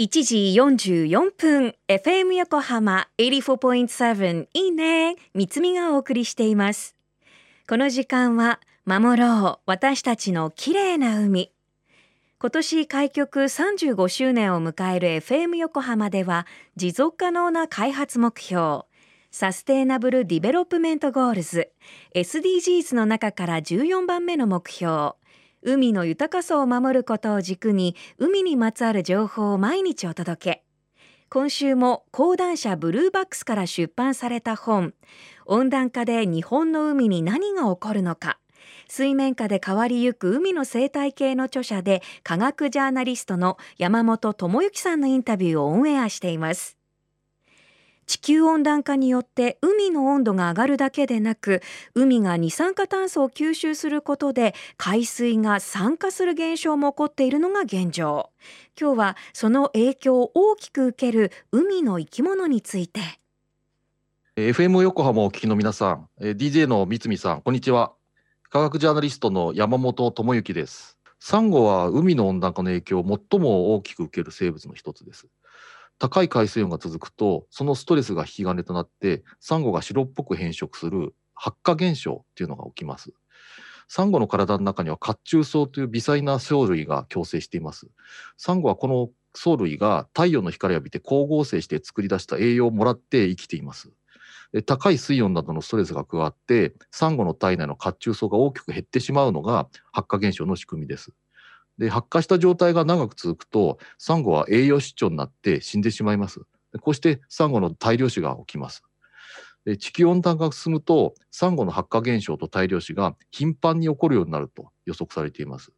1時44分 FM 横浜84.7いいね三つみがお送りしています。この時間は守ろう私たちの綺麗な海。今年開局35周年を迎える FM 横浜では持続可能な開発目標 Sustainable Development Goals SDGs の中から14番目の目標海の豊かさを守ることを軸に海にまつわる情報を毎日お届け。今週も講談社ブルーバックスから出版された本温暖化で日本の海に何が起こるのか。水面下で変わりゆく海の生態系の著者で科学ジャーナリストの山本智之さんのインタビューをオンエアしています。地球温暖化によって海の温度が上がるだけでなく海が二酸化炭素を吸収することで海水が酸化する現象も起こっているのが現状。今日はその影響を大きく受ける海の生き物について。FM 横浜をお聞きの皆さん DJ の三見さんこんにちは。科学ジャーナリストの山本智之です。サンゴは海の温暖化の影響を最も大きく受ける生物の一つです。高い海水温が続くとそのストレスが引き金となってサンゴが白っぽく変色する発火現象っていうのが起きます。サンゴの体の中には褐虫藻という微細な藻類が共生しています。サンゴはこの藻類が太陽の光を浴びて光合成して作り出した栄養をもらって生きています。高い水温などのストレスが加わってサンゴの体内の褐虫藻が大きく減ってしまうのが発火現象の仕組みです。で発火した状態が長く続くとサンゴは栄養失調になって死んでしまいます。こうしてサンゴの大量死が起きます。で地球温暖化が進むとサンゴの発火現象と大量死が頻繁に起こるようになると予測されています。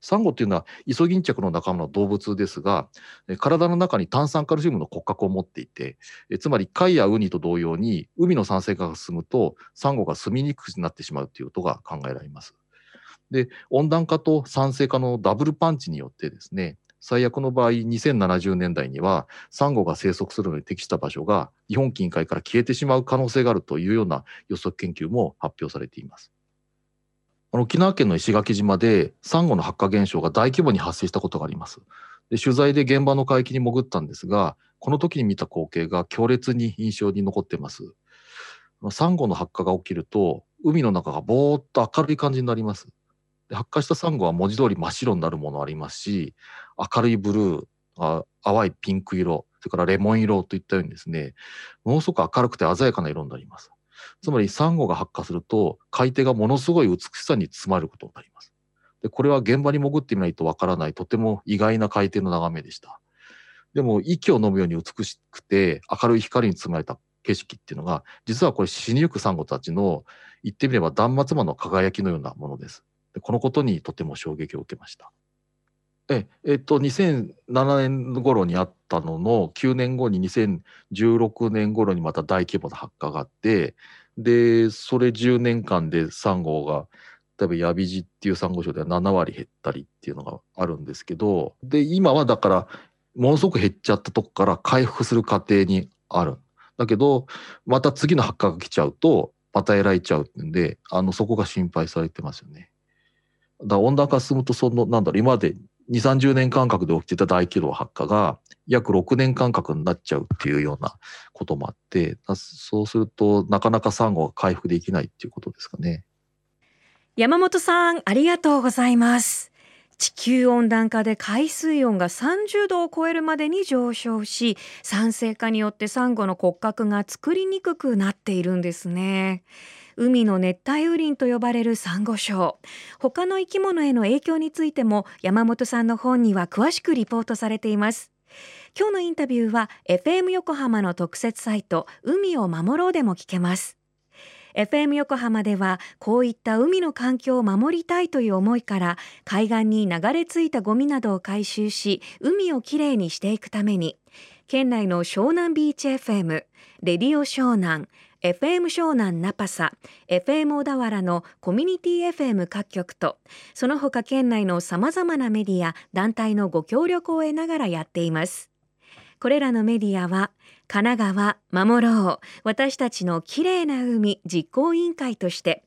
サンゴっていうのはイソギンチャクの仲間の動物ですが体の中に炭酸カルシウムの骨格を持っていてつまり貝やウニと同様に海の酸性化が進むとサンゴが住みにくくなってしまうということが考えられます。で温暖化と酸性化のダブルパンチによってですね最悪の場合2070年代にはサンゴが生息するのに適した場所が日本近海から消えてしまう可能性があるというような予測研究も発表されています。沖縄県の石垣島でサンゴの発火現象が大規模に発生したことがあります。で取材で現場の海域に潜ったんですがこの時に見た光景が強烈に印象に残ってます。サンゴの発火が起きると海の中がぼーっと明るい感じになります。で発火したサンゴは文字通り真っ白になるものありますし明るいブルーあ淡いピンク色それからレモン色といったようにですねものすごく明るくて鮮やかな色になります。つまりサンゴが発火すると海底がものすごい美しさに包まれることになります。でこれは現場に潜ってみないとわからないとても意外な海底の眺めでした。でも息を飲むように美しくて明るい光に包まれた景色っていうのが実はこれ死にゆくサンゴたちの言ってみれば断末魔の輝きのようなものです。このことにとても衝撃を受けました。ええっと、2007年頃にあったのの9年後に2016年頃にまた大規模な発火があってでそれ10年間でサンゴが例えばヤビジっていうサンゴ礁では7割減ったりっていうのがあるんですけどで今はだからものすごく減っちゃったとこから回復する過程にある。だけどまた次の発火が来ちゃうとまたやられちゃうんであのそこが心配されてますよね。だ温暖化進むとそのなんだろう今まで2 3 0年間隔で起きてた大規模発火が約6年間隔になっちゃうっていうようなこともあってそうするとなかなかサンゴが回復できないっていうことですかね。山本さんありがとうございます。地球温暖化で海水温が30度を超えるまでに上昇し酸性化によってサンゴの骨格が作りにくくなっているんですね。海の熱帯雨林と呼ばれるサンゴ礁。他の生き物への影響についても山本さんの本には詳しくリポートされています。今日のインタビューは FM 横浜の特設サイト海を守ろうでも聞けます。FM 横浜ではこういった海の環境を守りたいという思いから海岸に流れ着いたゴミなどを回収し海をきれいにしていくために県内の湘南ビーチ FM レディオ湘南 FM 湘南ナパサ FM 小田原のコミュニティ FM 各局とその他県内のさまざまなメディア団体のご協力を得ながらやっています。これらのメディアは神奈川守ろう私たちのきれいな海実行委員会として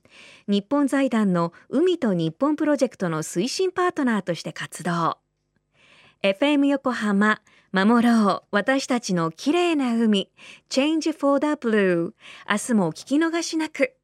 日本財団の海と日本プロジェクトの推進パートナーとして活動。FM 横浜守ろう。私たちの綺麗な海。Change for the Blue 明日もお聞き逃しなく。